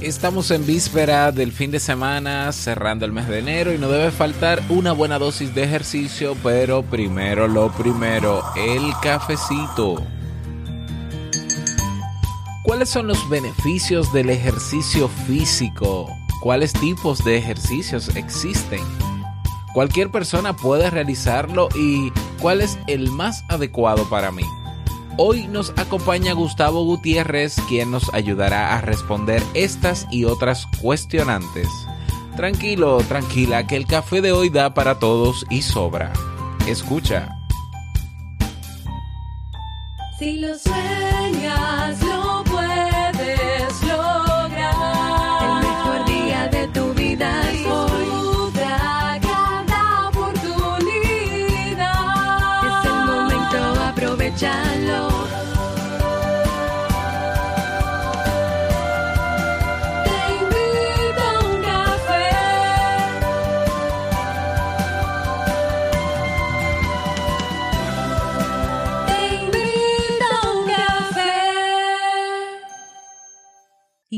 Estamos en víspera del fin de semana, cerrando el mes de enero y no debe faltar una buena dosis de ejercicio, pero primero lo primero, el cafecito. ¿Cuáles son los beneficios del ejercicio físico? ¿Cuáles tipos de ejercicios existen? Cualquier persona puede realizarlo y ¿cuál es el más adecuado para mí? Hoy nos acompaña Gustavo Gutiérrez, quien nos ayudará a responder estas y otras cuestionantes. Tranquilo, tranquila, que el café de hoy da para todos y sobra. Escucha.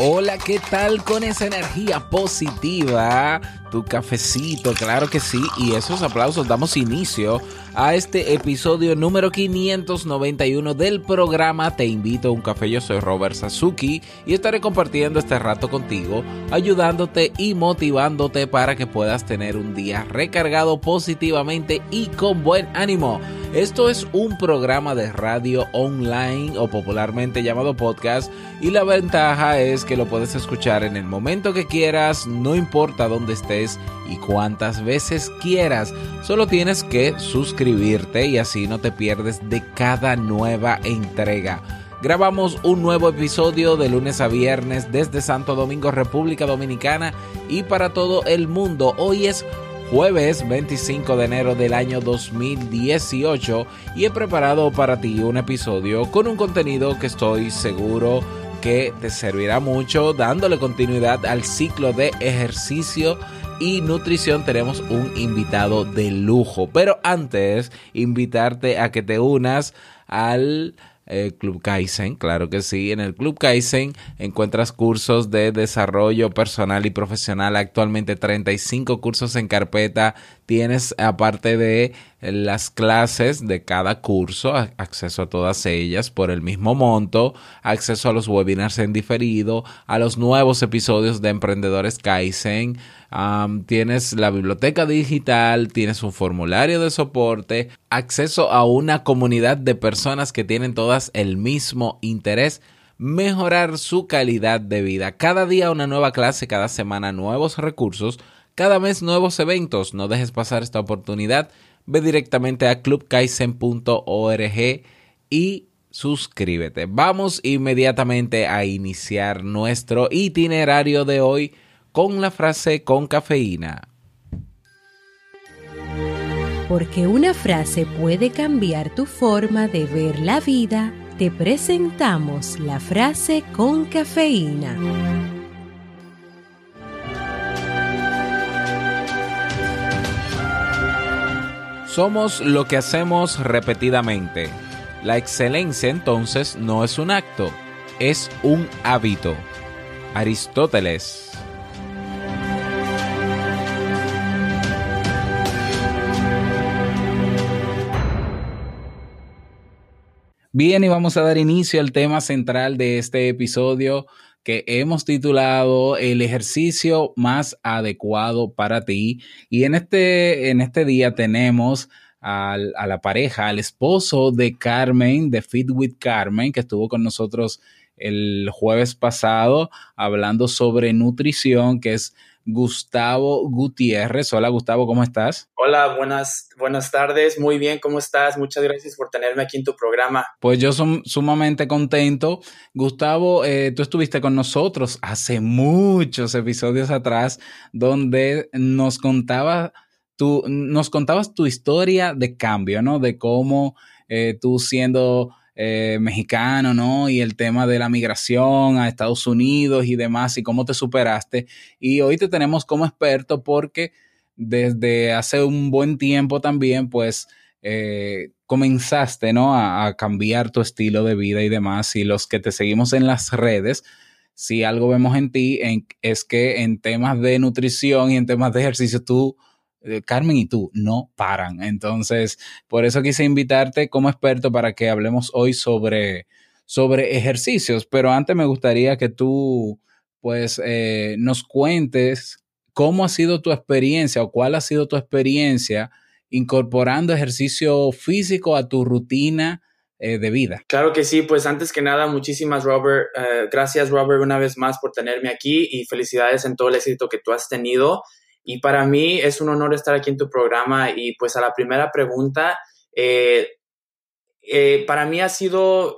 Hola, ¿qué tal con esa energía positiva? Tu cafecito, claro que sí. Y esos aplausos damos inicio a este episodio número 591 del programa Te invito a un café. Yo soy Robert Sasuki y estaré compartiendo este rato contigo, ayudándote y motivándote para que puedas tener un día recargado positivamente y con buen ánimo. Esto es un programa de radio online o popularmente llamado podcast y la ventaja es que lo puedes escuchar en el momento que quieras, no importa dónde estés y cuántas veces quieras. Solo tienes que suscribirte y así no te pierdes de cada nueva entrega. Grabamos un nuevo episodio de lunes a viernes desde Santo Domingo, República Dominicana y para todo el mundo. Hoy es jueves 25 de enero del año 2018 y he preparado para ti un episodio con un contenido que estoy seguro que te servirá mucho dándole continuidad al ciclo de ejercicio y nutrición tenemos un invitado de lujo. Pero antes, invitarte a que te unas al Club Kaizen, claro que sí. En el Club Kaizen encuentras cursos de desarrollo personal y profesional. Actualmente 35 cursos en carpeta. Tienes, aparte de las clases de cada curso, acceso a todas ellas por el mismo monto, acceso a los webinars en diferido, a los nuevos episodios de Emprendedores Kaizen. Tienes la biblioteca digital, tienes un formulario de soporte, acceso a una comunidad de personas que tienen todas el mismo interés, mejorar su calidad de vida. Cada día una nueva clase, cada semana nuevos recursos, cada mes nuevos eventos. No dejes pasar esta oportunidad. Ve directamente a clubkaisen.org y suscríbete. Vamos inmediatamente a iniciar nuestro itinerario de hoy con la frase con cafeína. Porque una frase puede cambiar tu forma de ver la vida, te presentamos la frase con cafeína. Somos lo que hacemos repetidamente. La excelencia entonces no es un acto, es un hábito. Aristóteles. Bien, y vamos a dar inicio al tema central de este episodio que hemos titulado El ejercicio más adecuado para ti. Y en este, en este día tenemos a la pareja, al esposo de Carmen, de Fit with Carmen, que estuvo con nosotros el jueves pasado hablando sobre nutrición, que es Gustavo Gutiérrez. Hola Gustavo, ¿cómo estás? Hola, buenas, buenas tardes. Muy bien, ¿cómo estás? Muchas gracias por tenerme aquí en tu programa. Pues yo soy sumamente contento. Gustavo, eh, tú estuviste con nosotros hace muchos episodios atrás donde nos contabas tú, nos contabas tu historia de cambio, ¿no? De cómo eh, tú siendo eh, mexicano, ¿no? Y el tema de la migración a Estados Unidos y demás, y cómo te superaste. Y hoy te tenemos como experto porque desde hace un buen tiempo también, pues, eh, comenzaste, ¿no? A, cambiar tu estilo de vida y demás. Y los que te seguimos en las redes, si algo vemos en ti, es que en temas de nutrición y en temas de ejercicio, tú Carmen y tú no paran. Entonces, por eso quise invitarte como experto para que hablemos hoy sobre, sobre ejercicios. Pero antes me gustaría que tú, pues, eh, nos cuentes cómo ha sido tu experiencia o cuál ha sido tu experiencia incorporando ejercicio físico a tu rutina eh, de vida. Claro que sí, pues antes que nada, muchísimas Robert, gracias Robert una vez más por tenerme aquí y felicidades en todo el éxito que tú has tenido. Y para mí es un honor estar aquí en tu programa y pues a la primera pregunta, eh, eh, para mí ha sido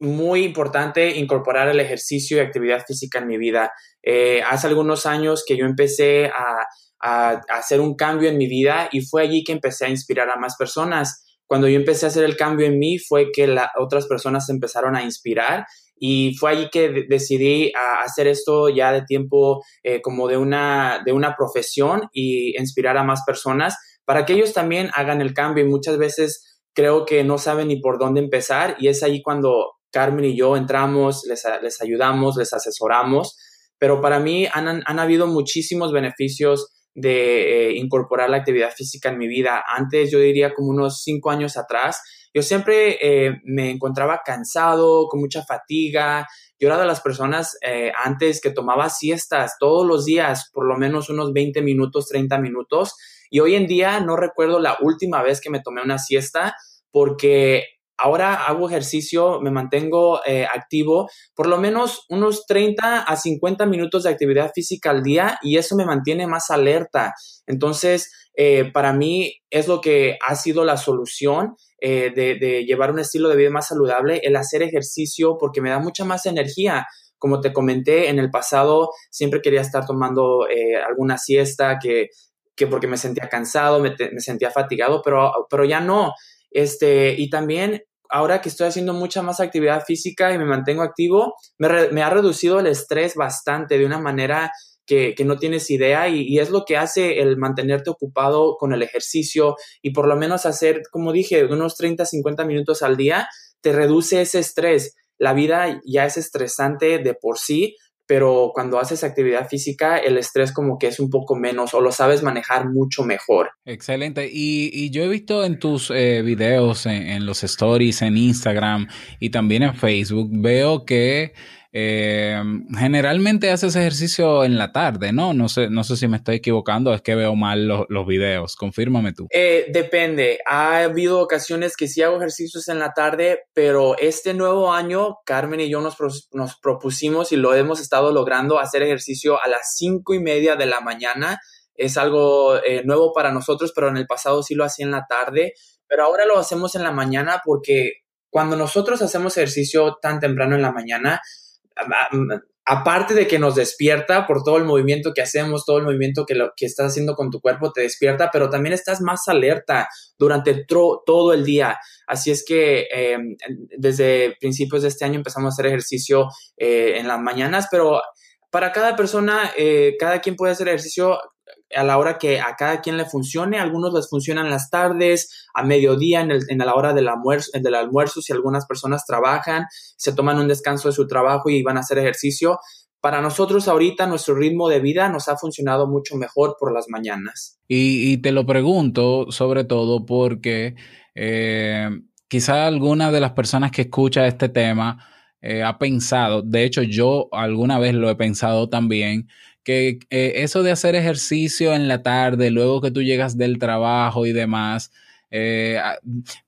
muy importante incorporar el ejercicio y actividad física en mi vida. Eh, hace algunos años que yo empecé a, a, a, hacer un cambio en mi vida y fue allí que empecé a inspirar a más personas. Cuando yo empecé a hacer el cambio en mí fue que la, otras personas empezaron a inspirar y fue allí que decidí hacer esto ya de tiempo eh, como de una, de una profesión y inspirar a más personas para que ellos también hagan el cambio y muchas veces creo que no saben ni por dónde empezar y es ahí cuando Carmen y yo entramos, les, les ayudamos, les asesoramos, pero para mí han, han habido muchísimos beneficios de eh, incorporar la actividad física en mi vida. Antes, yo diría como unos cinco años atrás, yo siempre eh, me encontraba cansado, con mucha fatiga. Yo era de las personas eh, antes que tomaba siestas todos los días, por lo menos unos 20 minutos, 30 minutos. Y hoy en día no recuerdo la última vez que me tomé una siesta porque ahora hago ejercicio, me mantengo eh, activo, por lo menos unos 30 a 50 minutos de actividad física al día y eso me mantiene más alerta. Entonces, eh, para mí es lo que ha sido la solución eh, de, llevar un estilo de vida más saludable, el hacer ejercicio porque me da mucha más energía. Como te comenté en el pasado, siempre quería estar tomando eh, alguna siesta que, que porque me sentía cansado, me, sentía fatigado, pero, pero ya no. Este, y también ahora que estoy haciendo mucha más actividad física y me mantengo activo, me, me ha reducido el estrés bastante de una manera que, no tienes idea y, es lo que hace el mantenerte ocupado con el ejercicio y por lo menos hacer, como dije, unos 30, 50 minutos al día, te reduce ese estrés. La vida ya es estresante de por sí, pero cuando haces actividad física, el estrés como que es un poco menos o lo sabes manejar mucho mejor. Excelente. Y, yo he visto en tus eh, videos, en, los stories, en Instagram y también en Facebook, veo que eh, generalmente haces ejercicio en la tarde, ¿no? No sé, no sé si me estoy equivocando, es que veo mal los, los videos. Confírmame tú. Eh, depende. Ha habido ocasiones que sí hago ejercicios en la tarde, pero este nuevo año, Carmen y yo nos, nos propusimos y lo hemos estado logrando hacer ejercicio a las cinco y media de la mañana. Es algo eh, nuevo para nosotros, pero en el pasado sí lo hacía en la tarde. Pero ahora lo hacemos en la mañana porque cuando nosotros hacemos ejercicio tan temprano en la mañana, aparte de que nos despierta por todo el movimiento que hacemos, todo el movimiento que, lo, que estás haciendo con tu cuerpo te despierta, pero también estás más alerta durante todo el día. Así es que eh, desde principios de este año empezamos a hacer ejercicio eh, en las mañanas, pero para cada persona, eh, cada quien puede hacer ejercicio a la hora que a cada quien le funcione. Algunos les funcionan las tardes, a mediodía, en, el, en la hora del almuerzo, almuerzo, si algunas personas trabajan, se toman un descanso de su trabajo y van a hacer ejercicio. Para nosotros ahorita nuestro ritmo de vida nos ha funcionado mucho mejor por las mañanas. Y, y te lo pregunto sobre todo porque eh, quizá alguna de las personas que escucha este tema eh, ha pensado, de hecho yo alguna vez lo he pensado también, que eh, eso de hacer ejercicio en la tarde, luego que tú llegas del trabajo y demás, eh,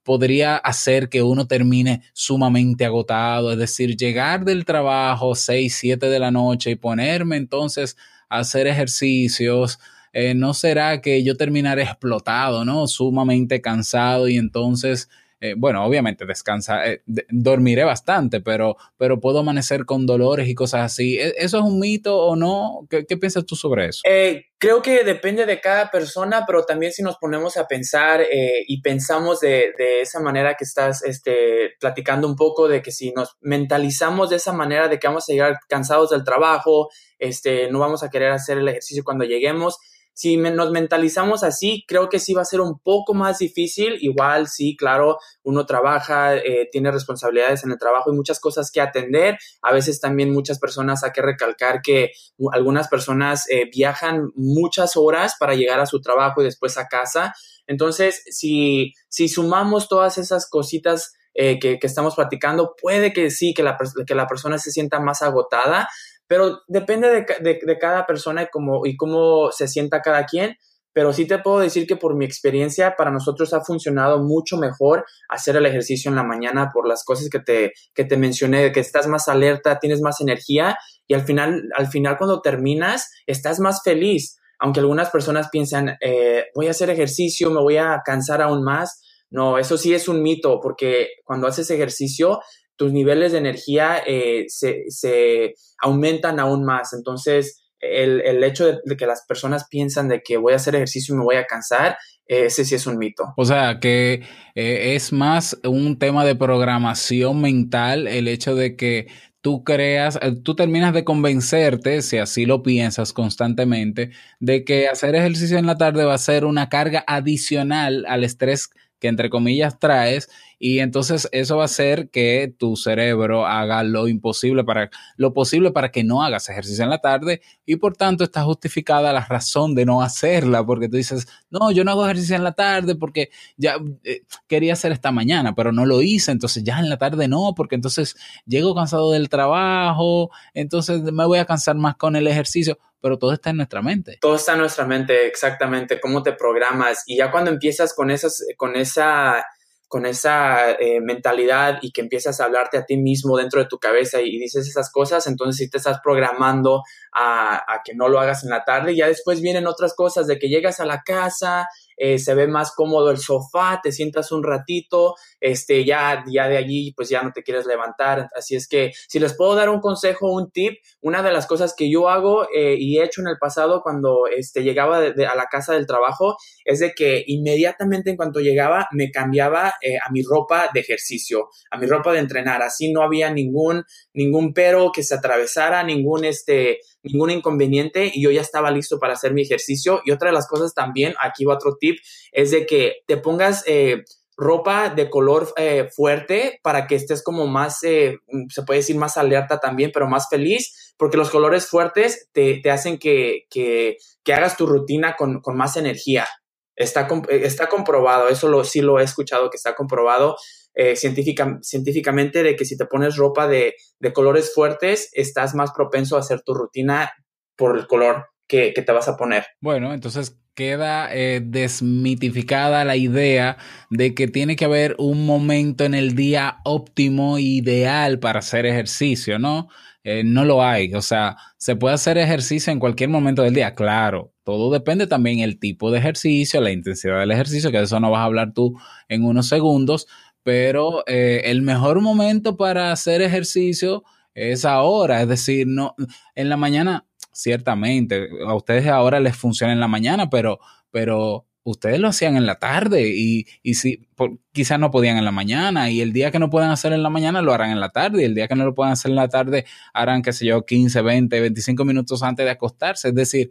podría hacer que uno termine sumamente agotado, es decir, llegar del trabajo 6, 7 de la noche y ponerme entonces a hacer ejercicios. Eh, no será que yo terminaré explotado, ¿no? Sumamente cansado y entonces eh, bueno, obviamente descansa, eh, dormiré bastante, pero, pero puedo amanecer con dolores y cosas así. ¿E-, ¿Eso es un mito o no? ¿Qué, piensas tú sobre eso? Eh, creo que depende de cada persona, pero también si nos ponemos a pensar eh, y pensamos de, de, esa manera que estás este, platicando un poco, de que si nos mentalizamos de esa manera de que vamos a llegar cansados del trabajo, este, no vamos a querer hacer el ejercicio cuando lleguemos, si nos mentalizamos así, creo que sí va a ser un poco más difícil. Igual, sí, claro, uno trabaja, eh, tiene responsabilidades en el trabajo y muchas cosas que atender. A veces también muchas personas, hay que recalcar que algunas personas eh, viajan muchas horas para llegar a su trabajo y después a casa. Entonces, si, si sumamos todas esas cositas eh, que, que, estamos platicando, puede que sí, que la, que la persona se sienta más agotada, pero depende de, de, de cada persona y cómo, y cómo se sienta cada quien. Pero sí te puedo decir que por mi experiencia, para nosotros ha funcionado mucho mejor hacer el ejercicio en la mañana por las cosas que te, que te mencioné, que estás más alerta, tienes más energía y al final, al final cuando terminas, estás más feliz. Aunque algunas personas piensan, eh, voy a hacer ejercicio, me voy a cansar aún más. No, eso sí es un mito, porque cuando haces ejercicio tus niveles de energía eh, se, aumentan aún más. Entonces, el, hecho de, que las personas piensan de que voy a hacer ejercicio y me voy a cansar, ese sí es un mito. O sea, que eh, es más un tema de programación mental el hecho de que tú creas, eh, tú terminas de convencerte, si así lo piensas constantemente, de que hacer ejercicio en la tarde va a ser una carga adicional al estrés que entre comillas traes y entonces eso va a hacer que tu cerebro haga lo imposible para lo posible para que no hagas ejercicio en la tarde y por tanto está justificada la razón de no hacerla porque tú dices, "No, yo no hago ejercicio en la tarde porque ya eh, quería hacer esta mañana, pero no lo hice, entonces ya en la tarde no, porque entonces llego cansado del trabajo, entonces me voy a cansar más con el ejercicio." Pero todo está en nuestra mente. Todo está en nuestra mente, exactamente, cómo te programas. Y ya cuando empiezas con, esas, con esa, con esa eh, mentalidad y que empiezas a hablarte a ti mismo dentro de tu cabeza y, dices esas cosas, entonces sí te estás programando a, a, que no lo hagas en la tarde. Y ya después vienen otras cosas de que llegas a la casa, eh, se ve más cómodo el sofá, te sientas un ratito, este, ya, de allí pues ya no te quieres levantar. Así es que si les puedo dar un consejo, un tip, una de las cosas que yo hago eh, y he hecho en el pasado cuando este, llegaba de, a la casa del trabajo es de que inmediatamente en cuanto llegaba me cambiaba eh, a mi ropa de ejercicio, a mi ropa de entrenar. Así no había ningún, ningún pero que se atravesara, ningún este, ningún inconveniente y yo ya estaba listo para hacer mi ejercicio. Y otra de las cosas también, aquí va otro tip, es de que te pongas eh, ropa de color eh, fuerte para que estés como más, eh, se puede decir más alerta también, pero más feliz, porque los colores fuertes te, te hacen que, que, que, hagas tu rutina con, con más energía. Está, está comprobado, eso lo, sí lo he escuchado que está comprobado eh, científica, científicamente de que si te pones ropa de, de, colores fuertes, estás más propenso a hacer tu rutina por el color que, que te vas a poner. Bueno, entonces queda eh, desmitificada la idea de que tiene que haber un momento en el día óptimo, ideal para hacer ejercicio, ¿no? Eh, no lo hay. O sea, se puede hacer ejercicio en cualquier momento del día, claro. Todo depende también el tipo de ejercicio, la intensidad del ejercicio, que de eso no vas a hablar tú en unos segundos, pero eh, el mejor momento para hacer ejercicio es ahora, es decir, no en la mañana ciertamente a ustedes ahora les funciona en la mañana, pero pero ustedes lo hacían en la tarde y, y si quizás no podían en la mañana y el día que no puedan hacer en la mañana lo harán en la tarde y el día que no lo puedan hacer en la tarde harán, qué sé yo, 15, 20, 25 minutos antes de acostarse. Es decir,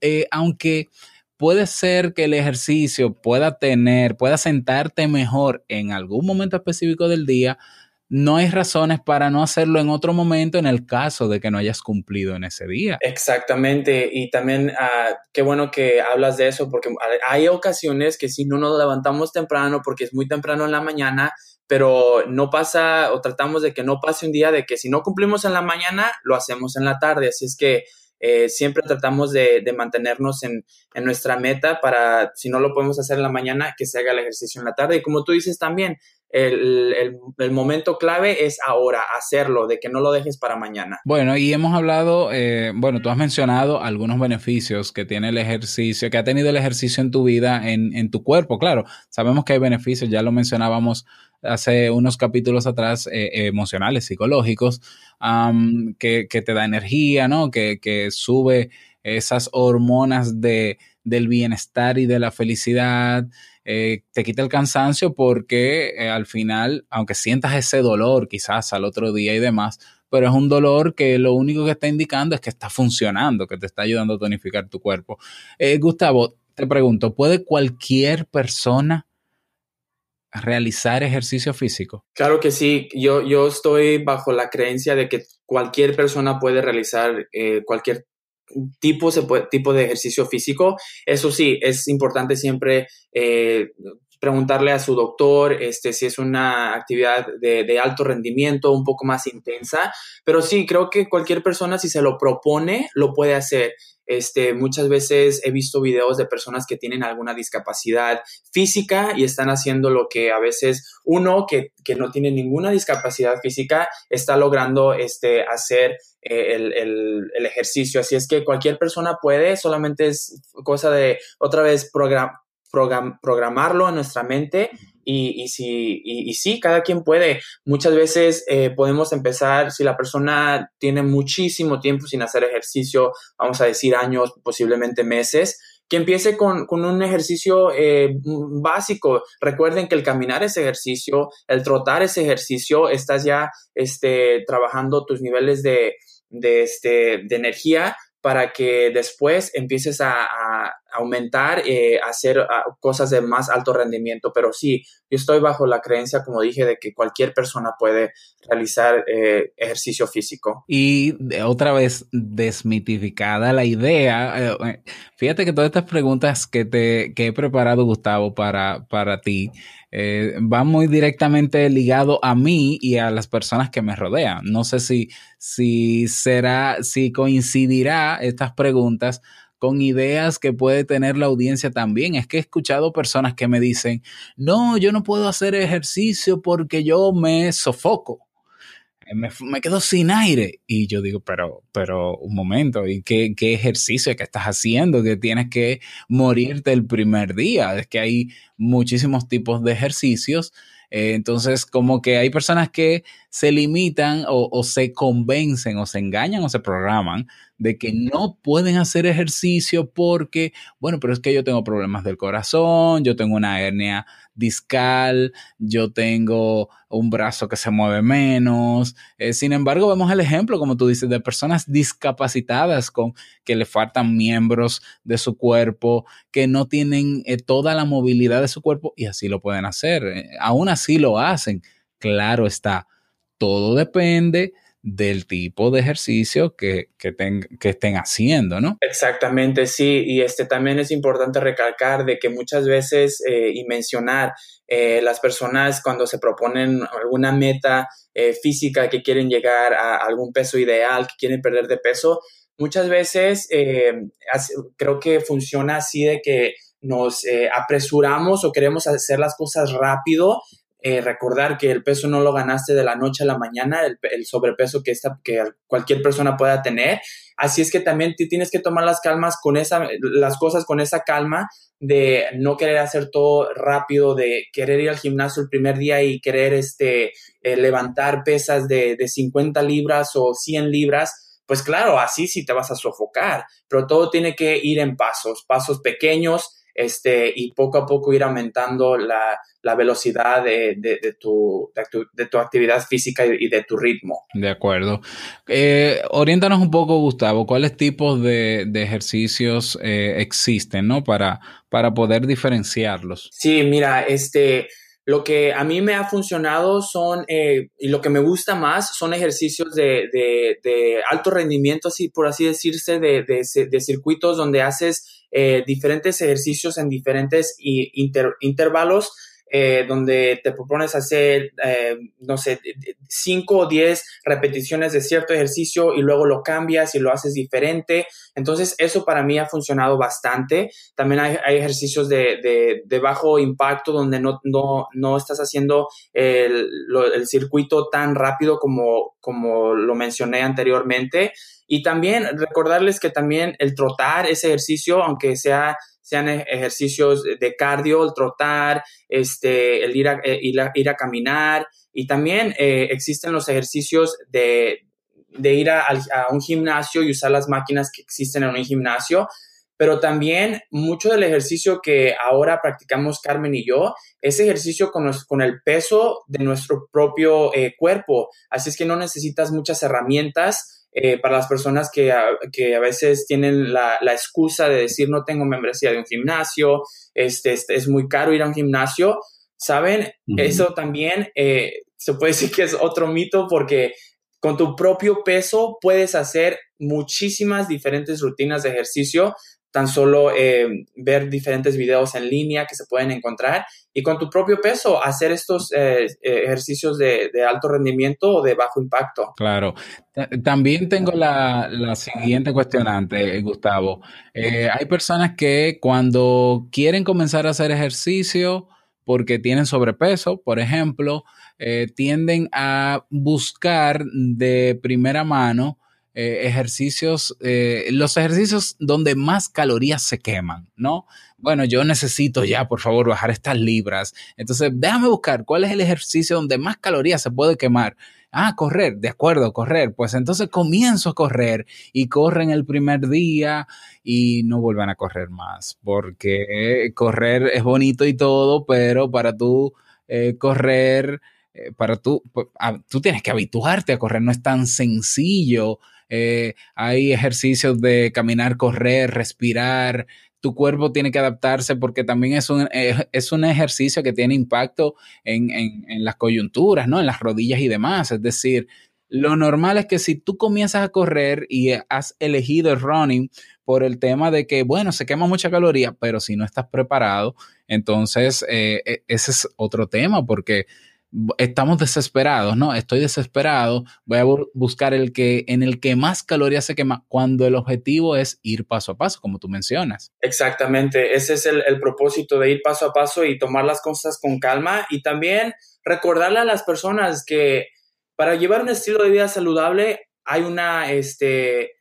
eh, aunque puede ser que el ejercicio pueda tener, pueda sentarte mejor en algún momento específico del día, no hay razones para no hacerlo en otro momento en el caso de que no hayas cumplido en ese día. Exactamente, y también uh, qué bueno que hablas de eso, porque hay ocasiones que si no nos levantamos temprano, porque es muy temprano en la mañana, pero no pasa o tratamos de que no pase un día de que si no cumplimos en la mañana, lo hacemos en la tarde, así es que eh, siempre tratamos de, de mantenernos en, en, nuestra meta para, si no lo podemos hacer en la mañana, que se haga el ejercicio en la tarde. Y como tú dices también, el, el, momento clave es ahora, hacerlo, de que no lo dejes para mañana. Bueno, y hemos hablado, eh, bueno, tú has mencionado algunos beneficios que tiene el ejercicio, que ha tenido el ejercicio en tu vida, en, en tu cuerpo. Claro, sabemos que hay beneficios, ya lo mencionábamos hace unos capítulos atrás, eh, emocionales, psicológicos, que, que, te da energía, ¿no? Que, que sube esas hormonas de, del bienestar y de la felicidad. Eh, te quita el cansancio porque eh, al final, aunque sientas ese dolor quizás al otro día y demás, pero es un dolor que lo único que está indicando es que está funcionando, que te está ayudando a tonificar tu cuerpo. Eh, Gustavo, te pregunto, ¿puede cualquier persona realizar ejercicio físico? Claro que sí, yo, yo estoy bajo la creencia de que cualquier persona puede realizar eh, cualquier tipo, se puede, tipo de ejercicio físico. Eso sí, es importante siempre eh, preguntarle a su doctor este, si es una actividad de, alto rendimiento, un poco más intensa, pero sí, creo que cualquier persona si se lo propone, lo puede hacer. Este, muchas veces he visto videos de personas que tienen alguna discapacidad física y están haciendo lo que a veces uno que, que no tiene ninguna discapacidad física está logrando este, hacer eh, el, el, el, ejercicio. Así es que cualquier persona puede, solamente es cosa de otra vez program, program, programarlo en nuestra mente y, si, sí, cada quien puede. Muchas veces eh, podemos empezar, si la persona tiene muchísimo tiempo sin hacer ejercicio, vamos a decir años, posiblemente meses, que empiece con, un ejercicio eh, básico. Recuerden que el caminar es ejercicio, el trotar es ejercicio, estás ya este, trabajando tus niveles este, de energía para que después empieces a aumentar, eh, hacer a, cosas de más alto rendimiento. Pero sí, yo estoy bajo la creencia, como dije, de que cualquier persona puede realizar eh, ejercicio físico. Y otra vez desmitificada la idea. Eh, fíjate que todas estas preguntas que, te, que he preparado, Gustavo, para, para ti, eh, va muy directamente ligado a mí y a las personas que me rodean. No sé si, si será, si coincidirá estas preguntas con ideas que puede tener la audiencia también. Es que he escuchado personas que me dicen, no, yo no puedo hacer ejercicio porque yo me sofoco. Me, me, quedo sin aire. Y yo digo, pero, pero un momento, ¿y qué, ejercicio que estás haciendo? Que tienes que morirte el primer día. Es que hay muchísimos tipos de ejercicios. Eh, entonces, como que hay personas que se limitan o, se convencen o se engañan o se programan de que no pueden hacer ejercicio porque, bueno, pero es que yo tengo problemas del corazón, yo tengo una hernia discal, yo tengo un brazo que se mueve menos. Eh, sin embargo, vemos el ejemplo, como tú dices, de personas discapacitadas con que le faltan miembros de su cuerpo, que no tienen eh, toda la movilidad de su cuerpo y así lo pueden hacer. Eh, aún así lo hacen. Claro está, todo depende del tipo de ejercicio que, que, que, estén haciendo, ¿no? Exactamente, sí. Y este también es importante recalcar de que muchas veces eh, y mencionar eh, las personas cuando se proponen alguna meta eh, física que quieren llegar a algún peso ideal, que quieren perder de peso, muchas veces eh, creo que funciona así de que nos apresuramos o queremos hacer las cosas rápido eh, recordar que el peso no lo ganaste de la noche a la mañana, el, sobrepeso que, esta, que cualquier persona pueda tener. Así es que también tienes que tomar las calmas con esa, las cosas con esa calma de no querer hacer todo rápido, de querer ir al gimnasio el primer día y querer este, eh, levantar pesas de, de 50 libras o 100 libras. Pues claro, así sí te vas a sofocar, pero todo tiene que ir en pasos, pasos pequeños, este, y poco a poco ir aumentando la, la velocidad de, de, de, tu, de, tu, de, tu, actividad física y, de tu ritmo. De acuerdo. Eh, oriéntanos un poco, Gustavo, ¿cuáles tipos de, ejercicios eh, existen, ¿no? Para, para poder diferenciarlos. Sí, mira, este, lo que a mí me ha funcionado son, eh, y lo que me gusta más, son ejercicios de, de, de alto rendimiento, así por así decirse, de, de circuitos donde haces eh, diferentes ejercicios en diferentes inter, intervalos eh, donde te propones hacer, eh, no sé, 5 o 10 repeticiones de cierto ejercicio y luego lo cambias y lo haces diferente. Entonces, eso para mí ha funcionado bastante. También hay, ejercicios de, de, bajo impacto donde no, no, no estás haciendo el, el, circuito tan rápido como, como lo mencioné anteriormente. Y también recordarles que también el trotar, ese ejercicio, aunque sea sean ejercicios de cardio, el trotar, este, el ir a, eh, ir a, ir a caminar. Y también eh, existen los ejercicios de, de ir a, a, un gimnasio y usar las máquinas que existen en un gimnasio. Pero también mucho del ejercicio que ahora practicamos Carmen y yo es ejercicio con, los, con el peso de nuestro propio eh, cuerpo. Así es que no necesitas muchas herramientas eh, para las personas que a, que a veces tienen la, la, excusa de decir no tengo membresía de un gimnasio, este, este es muy caro ir a un gimnasio, ¿saben? Uh -huh. Eso también eh, se puede decir que es otro mito porque con tu propio peso puedes hacer muchísimas diferentes rutinas de ejercicio tan solo eh, ver diferentes videos en línea que se pueden encontrar y con tu propio peso hacer estos eh, ejercicios de, alto rendimiento o de bajo impacto. Claro. También tengo la, la siguiente cuestionante, Gustavo. Eh, hay personas que cuando quieren comenzar a hacer ejercicio porque tienen sobrepeso, por ejemplo, eh, tienden a buscar de primera mano eh, ejercicios, eh, los ejercicios donde más calorías se queman, ¿no? Bueno, yo necesito ya, por favor, bajar estas libras. Entonces, déjame buscar cuál es el ejercicio donde más calorías se puede quemar. Ah, correr, de acuerdo, correr. Pues entonces comienzo a correr y corren el primer día y no vuelvan a correr más, porque correr es bonito y todo, pero para tú eh, correr, para tú, tú tienes que habituarte a correr, no es tan sencillo eh, hay ejercicios de caminar, correr, respirar. Tu cuerpo tiene que adaptarse porque también es un, eh, es un ejercicio que tiene impacto en, en, las coyunturas, ¿no? En las rodillas y demás. Es decir, lo normal es que si tú comienzas a correr y has elegido el running por el tema de que, bueno, se quema mucha caloría, pero si no estás preparado, entonces eh, e, ese es otro tema porque estamos desesperados, ¿no? Estoy desesperado, voy a buscar el que en el que más calorías se quema cuando el objetivo es ir paso a paso, como tú mencionas. Exactamente, ese es el, propósito de ir paso a paso y tomar las cosas con calma y también recordarle a las personas que para llevar un estilo de vida saludable hay una, este,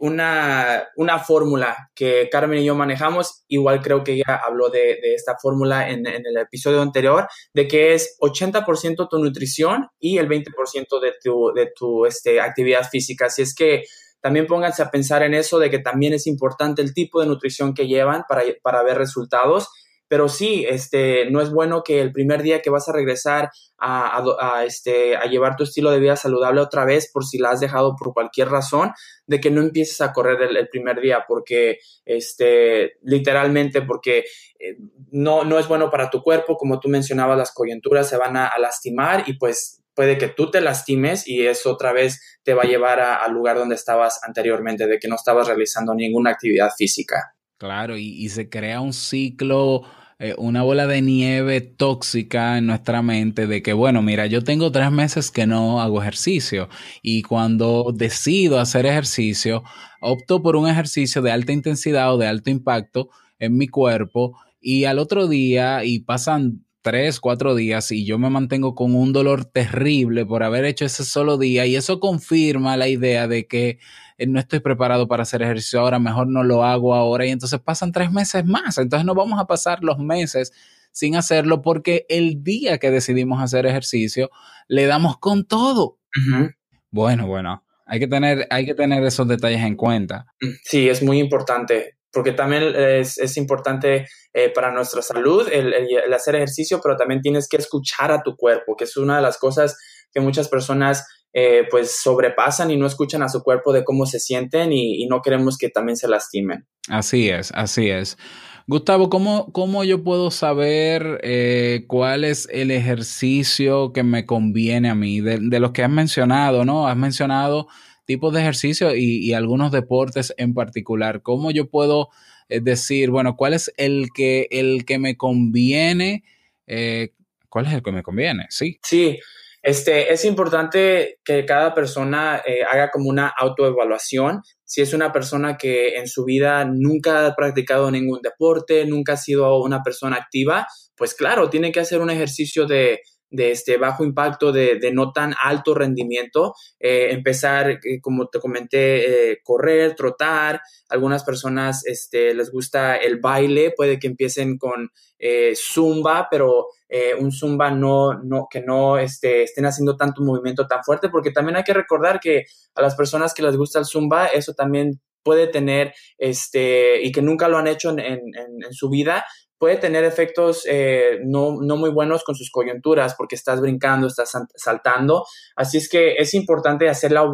una, una fórmula que Carmen y yo manejamos. Igual creo que ella habló de, esta fórmula en, en, el episodio anterior, de que es 80% tu nutrición y el 20% de tu, de tu este, actividad física. Así es que también pónganse a pensar en eso, de que también es importante el tipo de nutrición que llevan para, para ver resultados pero sí, este, no es bueno que el primer día que vas a regresar a, a, este, a llevar tu estilo de vida saludable otra vez, por si la has dejado por cualquier razón, de que no empieces a correr el, primer día, porque, este, literalmente, porque eh, no, no es bueno para tu cuerpo, como tú mencionabas, las coyunturas se van a, lastimar y pues puede que tú te lastimes y eso otra vez te va a llevar al lugar donde estabas anteriormente, de que no estabas realizando ninguna actividad física. Claro, y se crea un ciclo eh, una bola de nieve tóxica en nuestra mente de que, bueno, mira, yo tengo tres meses que no hago ejercicio y cuando decido hacer ejercicio, opto por un ejercicio de alta intensidad o de alto impacto en mi cuerpo y al otro día y pasan tres, cuatro días y yo me mantengo con un dolor terrible por haber hecho ese solo día y eso confirma la idea de que no estoy preparado para hacer ejercicio ahora, mejor no lo hago ahora y entonces pasan tres meses más, entonces no vamos a pasar los meses sin hacerlo porque el día que decidimos hacer ejercicio le damos con todo. Uh -huh. Bueno, bueno, hay que tener, hay que tener esos detalles en cuenta. Sí, es muy importante porque también es, importante eh, para nuestra salud el, hacer ejercicio, pero también tienes que escuchar a tu cuerpo, que es una de las cosas que muchas personas eh, pues sobrepasan y no escuchan a su cuerpo de cómo se sienten y, no queremos que también se lastimen. Así es, así es. Gustavo, ¿cómo, cómo yo puedo saber eh, cuál es el ejercicio que me conviene a mí? De, los que has mencionado, ¿no? Has mencionado tipos de ejercicio y, algunos deportes en particular. ¿Cómo yo puedo eh, decir, bueno, cuál es el que, el que me conviene? eh, ¿cuál es el que me conviene? Sí. Sí, este, es importante que cada persona eh, haga como una autoevaluación. Si es una persona que en su vida nunca ha practicado ningún deporte, nunca ha sido una persona activa, pues claro, tiene que hacer un ejercicio de, de este bajo impacto, de, de no tan alto rendimiento, eh, empezar, eh, como te comenté, eh, correr, trotar. Algunas personas este, les gusta el baile, puede que empiecen con zumba, pero un zumba no, no, que no este, estén haciendo tanto movimiento tan fuerte, porque también hay que recordar que a las personas que les gusta el zumba, eso también puede tener, este, y que nunca lo han hecho en, en, en su vida, puede tener efectos eh, no, no, muy buenos con sus coyunturas porque estás brincando, estás saltando. Así es que es importante hacer la,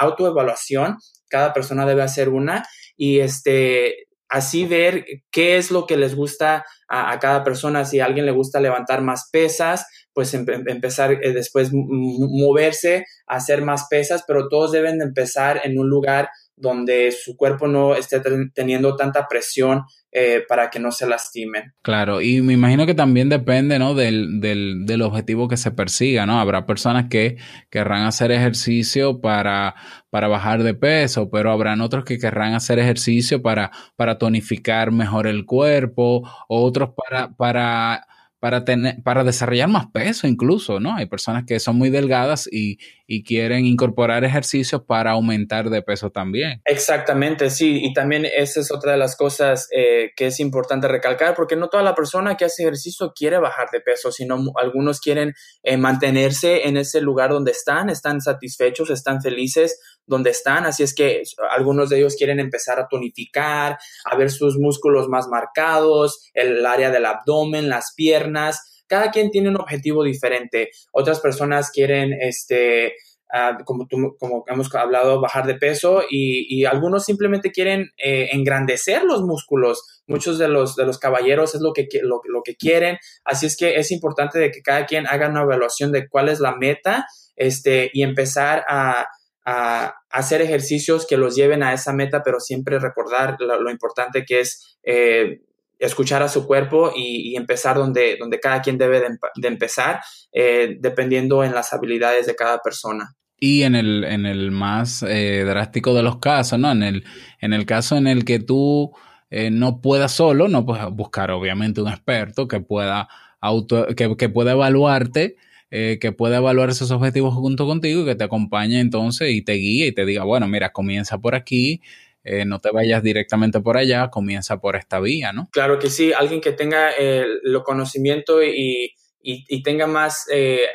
autoevaluación. Cada persona debe hacer una y este, así ver qué es lo que les gusta a, cada persona. Si a alguien le gusta levantar más pesas, pues em, empezar eh, después moverse, hacer más pesas, pero todos deben de empezar en un lugar donde su cuerpo no esté teniendo tanta presión eh, para que no se lastimen. Claro, y me imagino que también depende ¿no? del, del, del, objetivo que se persiga, ¿no? Habrá personas que querrán hacer ejercicio para, para bajar de peso, pero habrán otros que querrán hacer ejercicio para, para tonificar mejor el cuerpo, otros para, para para, tener, para desarrollar más peso incluso, ¿no? Hay personas que son muy delgadas y, y, quieren incorporar ejercicios para aumentar de peso también. Exactamente, sí, y también esa es otra de las cosas eh, que es importante recalcar, porque no toda la persona que hace ejercicio quiere bajar de peso, sino algunos quieren eh, mantenerse en ese lugar donde están, están satisfechos, están felices donde están, así es que algunos de ellos quieren empezar a tonificar, a ver sus músculos más marcados, el área del abdomen, las piernas, cada quien tiene un objetivo diferente. Otras personas quieren, este, uh, como, tú, como hemos hablado, bajar de peso y, y algunos simplemente quieren eh, engrandecer los músculos. Muchos de los, de los caballeros es lo que, lo, lo que quieren. Así es que es importante de que cada quien haga una evaluación de cuál es la meta este, y empezar a a hacer ejercicios que los lleven a esa meta, pero siempre recordar lo, importante que es eh, escuchar a su cuerpo y, empezar donde, donde cada quien debe de, de empezar, eh, dependiendo en las habilidades de cada persona. Y en el, en el más eh, drástico de los casos, ¿no? En el, en el caso en el que tú eh, no puedas solo, no puedes buscar obviamente un experto que pueda, auto, que, que pueda evaluarte eh, que pueda evaluar esos objetivos junto contigo y que te acompañe entonces y te guíe y te diga, bueno, mira, comienza por aquí, eh, no te vayas directamente por allá, comienza por esta vía, ¿no? Claro que sí, alguien que tenga eh, conocimiento y, y, y, tenga más, eh,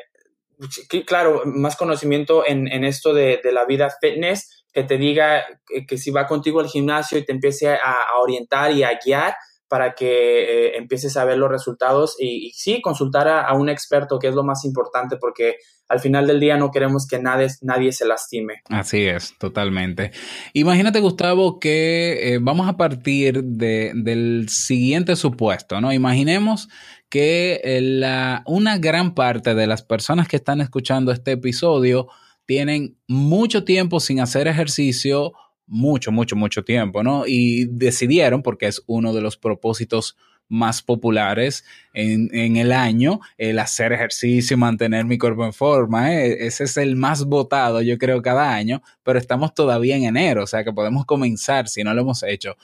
claro, más conocimiento en, en esto de, de, la vida fitness, que te diga que, si va contigo al gimnasio y te empiece a orientar y a guiar, para que eh, empieces a ver los resultados y, sí, consultar a, un experto, que es lo más importante, porque al final del día no queremos que nadie, nadie se lastime. Así es, totalmente. Imagínate, Gustavo, que eh, vamos a partir de, del siguiente supuesto, ¿no? Imaginemos que eh, la, una gran parte de las personas que están escuchando este episodio tienen mucho tiempo sin hacer ejercicio mucho, mucho, mucho tiempo, ¿no? Y decidieron, porque es uno de los propósitos más populares en, en, el año, el hacer ejercicio, mantener mi cuerpo en forma. ¿eh? Ese es el más votado, yo creo, cada año, pero estamos todavía en enero, o sea que podemos comenzar si no lo hemos hecho.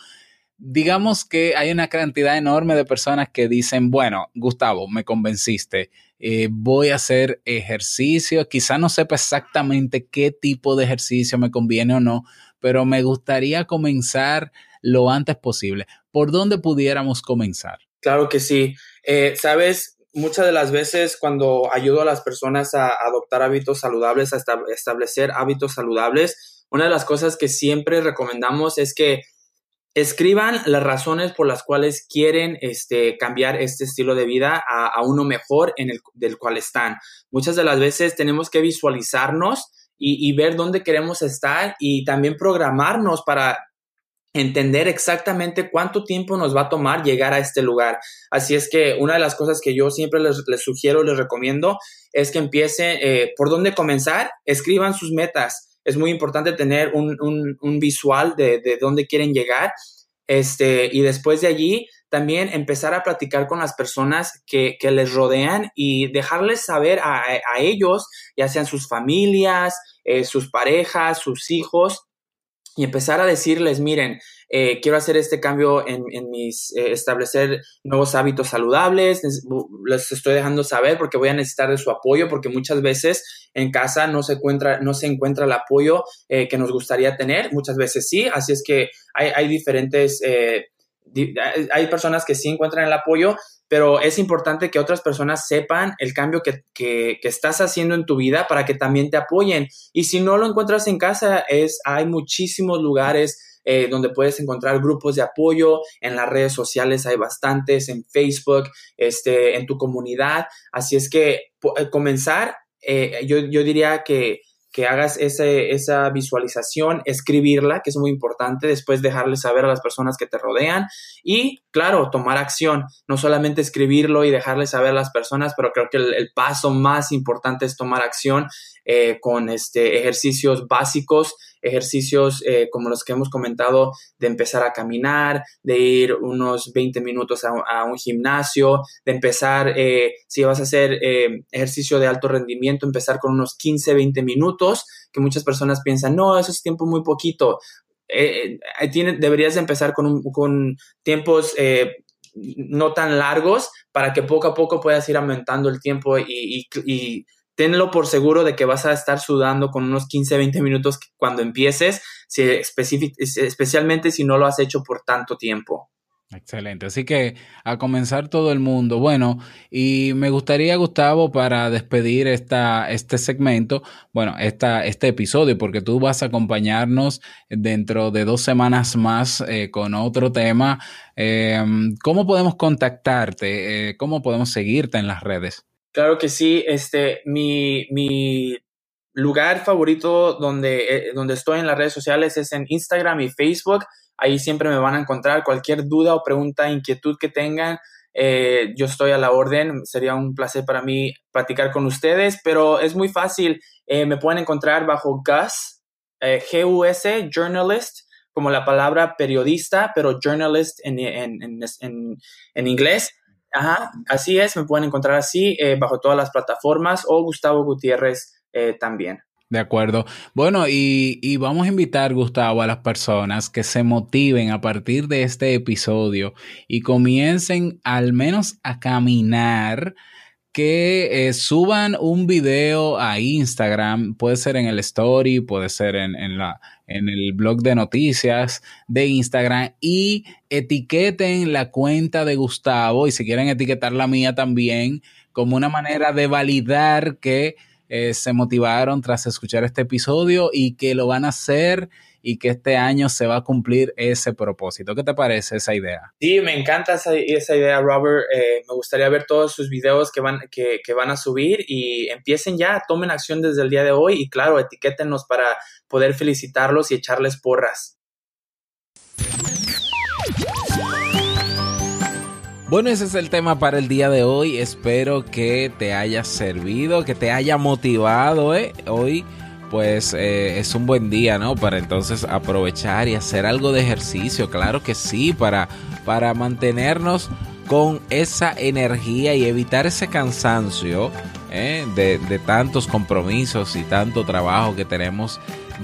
Digamos que hay una cantidad enorme de personas que dicen, bueno, Gustavo, me convenciste, eh, voy a hacer ejercicio, quizá no sepa exactamente qué tipo de ejercicio me conviene o no, pero me gustaría comenzar lo antes posible. ¿Por dónde pudiéramos comenzar? Claro que sí. Eh, Sabes, muchas de las veces cuando ayudo a las personas a adoptar hábitos saludables, a establecer hábitos saludables, una de las cosas que siempre recomendamos es que escriban las razones por las cuales quieren este, cambiar este estilo de vida a, a uno mejor en el del cual están. Muchas de las veces tenemos que visualizarnos y, ver dónde queremos estar y también programarnos para entender exactamente cuánto tiempo nos va a tomar llegar a este lugar. Así es que una de las cosas que yo siempre les, les sugiero, les recomiendo, es que empiecen eh, por dónde comenzar, escriban sus metas. Es muy importante tener un, un, un visual de, de dónde quieren llegar este, y después de allí también empezar a platicar con las personas que, que les rodean y dejarles saber a, a ellos, ya sean sus familias, eh, sus parejas, sus hijos, y empezar a decirles, miren, eh, quiero hacer este cambio en, en mis, eh, establecer nuevos hábitos saludables, les, estoy dejando saber porque voy a necesitar de su apoyo, porque muchas veces en casa no se encuentra, no se encuentra el apoyo que nos gustaría tener, muchas veces sí, así es que hay, hay diferentes, di- hay personas que sí encuentran el apoyo, pero es importante que otras personas sepan el cambio que, que, estás haciendo en tu vida para que también te apoyen. Y si no lo encuentras en casa, es, hay muchísimos lugares eh, donde puedes encontrar grupos de apoyo. En las redes sociales hay bastantes, en Facebook, este, en tu comunidad. Así es que eh, comenzar, eh, yo, yo diría que, que hagas ese, esa visualización, escribirla, que es muy importante, después dejarle saber a las personas que te rodean y, claro, tomar acción, no solamente escribirlo y dejarle saber a las personas, pero creo que el, el paso más importante es tomar acción eh, con este, ejercicios básicos, ejercicios eh, como los que hemos comentado, de empezar a caminar, de ir unos 20 minutos a, un gimnasio, de empezar, eh, si vas a hacer ejercicio de alto rendimiento, empezar con unos 15, 20 minutos, que muchas personas piensan, no, eso es tiempo muy poquito. Tiene- deberías de empezar con, con tiempos no tan largos para que poco a poco puedas ir aumentando el tiempo y tenlo por seguro de que vas a estar sudando con unos 15, 20 minutos cuando empieces, especialmente si no lo has hecho por tanto tiempo. Excelente. Así que a comenzar todo el mundo. Bueno, y me gustaría, Gustavo, para despedir esta, este segmento, bueno, esta, este episodio, porque tú vas a acompañarnos dentro de dos semanas más eh, con otro tema. Eh, ¿Cómo podemos contactarte? Eh, ¿Cómo podemos seguirte en las redes? Claro que sí, este, mi, mi lugar favorito donde, eh, donde estoy en las redes sociales es en Instagram y Facebook. Ahí siempre me van a encontrar cualquier duda o pregunta, inquietud que tengan. eh, yo estoy a la orden. Sería un placer para mí platicar con ustedes, pero es muy fácil. Eh, me pueden encontrar bajo Gus, G-U-S, journalist, como la palabra periodista, pero journalist en, en, en, en inglés. Ajá, así es, me pueden encontrar así eh, bajo todas las plataformas o Gustavo Gutiérrez eh, también. De acuerdo. Bueno, y, y vamos a invitar, Gustavo, a las personas que se motiven a partir de este episodio y comiencen al menos a caminar, que eh, suban un video a Instagram, puede ser en el story, puede ser en, en la, en el blog de noticias de Instagram y etiqueten la cuenta de Gustavo y si quieren etiquetar la mía también como una manera de validar que eh, se motivaron tras escuchar este episodio y que lo van a hacer y que este año se va a cumplir ese propósito. ¿Qué te parece esa idea? Sí, me encanta esa, idea, Robert. Eh, me gustaría ver todos sus videos que van, que van a subir y empiecen ya, tomen acción desde el día de hoy y claro, etiquétenos para poder felicitarlos y echarles porras. Bueno, ese es el tema para el día de hoy. Espero que te haya servido, que te haya motivado. ¿eh? Hoy, pues, eh, es un buen día, ¿no? Para entonces aprovechar y hacer algo de ejercicio. Claro que sí, para, para mantenernos con esa energía y evitar ese cansancio ¿eh? de, de tantos compromisos y tanto trabajo que tenemos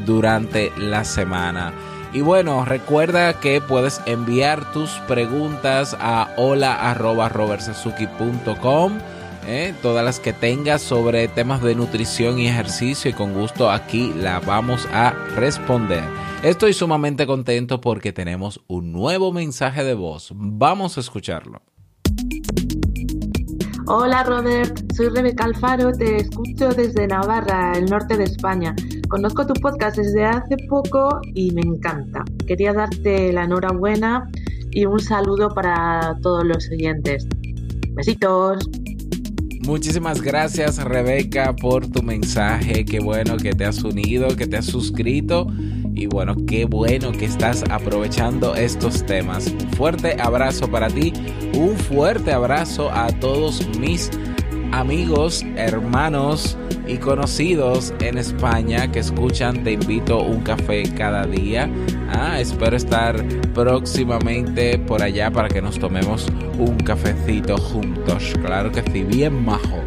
durante la semana. Y bueno, recuerda que puedes enviar tus preguntas a hola.robertsazuki.com. Eh, todas las que tengas sobre temas de nutrición y ejercicio y con gusto aquí la vamos a responder. Estoy sumamente contento porque tenemos un nuevo mensaje de voz. Vamos a escucharlo. Hola Robert, soy Rebeca Alfaro, te escucho desde Navarra, el norte de España. Conozco tu podcast desde hace poco y me encanta. Quería darte la enhorabuena y un saludo para todos los oyentes. Besitos. Muchísimas gracias Rebeca por tu mensaje. Qué bueno que te has unido, que te has suscrito. Y bueno, qué bueno que estás aprovechando estos temas. Un fuerte abrazo para ti. Un fuerte abrazo a todos mis amigos, hermanos y conocidos en España que escuchan Te invito un café cada día. Ah, espero estar próximamente por allá para que nos tomemos un cafecito juntos. Claro que sí, bien majo.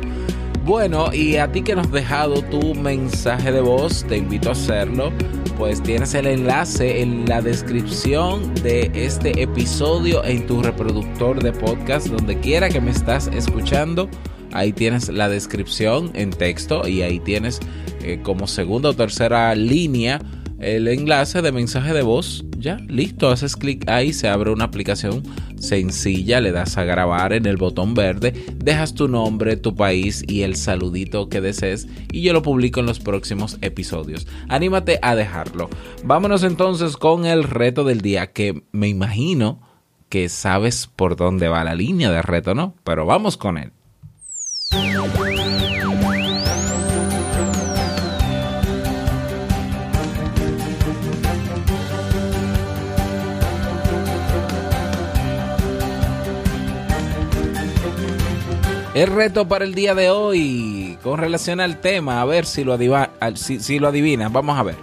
Bueno, y a ti que nos has dejado tu mensaje de voz, te invito a hacerlo. Pues tienes el enlace en la descripción de este episodio en tu reproductor de podcast, donde quiera que me estás escuchando. Ahí tienes la descripción en texto y ahí tienes eh, como segunda o tercera línea el enlace de mensaje de voz. Ya, listo, haces clic ahí, se abre una aplicación sencilla, le das a grabar en el botón verde, dejas tu nombre, tu país y el saludito que desees y yo lo publico en los próximos episodios. Anímate a dejarlo. Vámonos entonces con el reto del día que me imagino que sabes por dónde va la línea de reto, ¿no? Pero vamos con él. El reto para el día de hoy con relación al tema, a ver si lo, adiva- si, si lo adivinas, vamos a ver.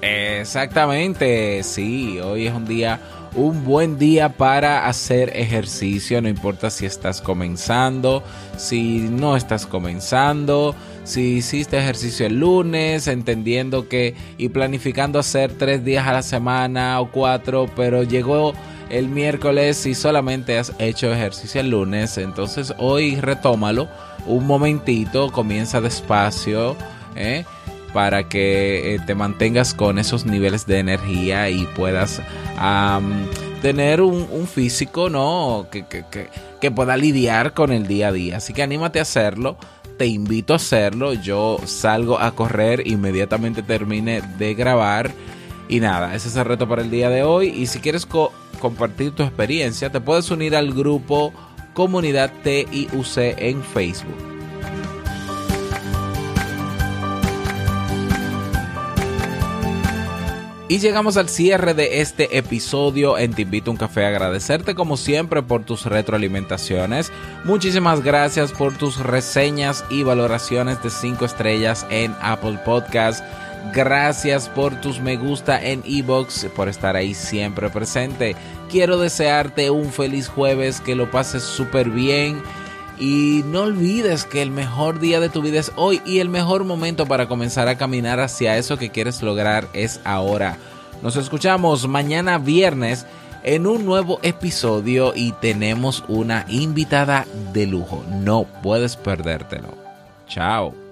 Exactamente, sí, hoy es un día, un buen día para hacer ejercicio, no importa si estás comenzando, si no estás comenzando, si hiciste ejercicio el lunes, entendiendo que y planificando hacer tres días a la semana o cuatro, pero llegó el miércoles y solamente has hecho ejercicio el lunes, entonces hoy retómalo un momentito, comienza despacio, ¿eh? para que eh, te mantengas con esos niveles de energía y puedas tener un, un físico ¿no? que, que- que- que pueda lidiar con el día a día. Así que anímate a hacerlo. Te invito a hacerlo. Yo salgo a correr inmediatamente termine de grabar. Y nada, ese es el reto para el día de hoy. Y si quieres co- compartir tu experiencia, te puedes unir al grupo Comunidad TIUC en Facebook. Y llegamos al cierre de este episodio en Te Invito a un Café. Agradecerte como siempre por tus retroalimentaciones. Muchísimas gracias por tus reseñas y valoraciones de 5 estrellas en Apple Podcast. Gracias por tus me gusta en Ebox, por estar ahí siempre presente. Quiero desearte un feliz jueves, que lo pases súper bien. Y no olvides que el mejor día de tu vida es hoy y el mejor momento para comenzar a caminar hacia eso que quieres lograr es ahora. Nos escuchamos mañana viernes en un nuevo episodio y tenemos una invitada de lujo. No puedes perdértelo. Chao.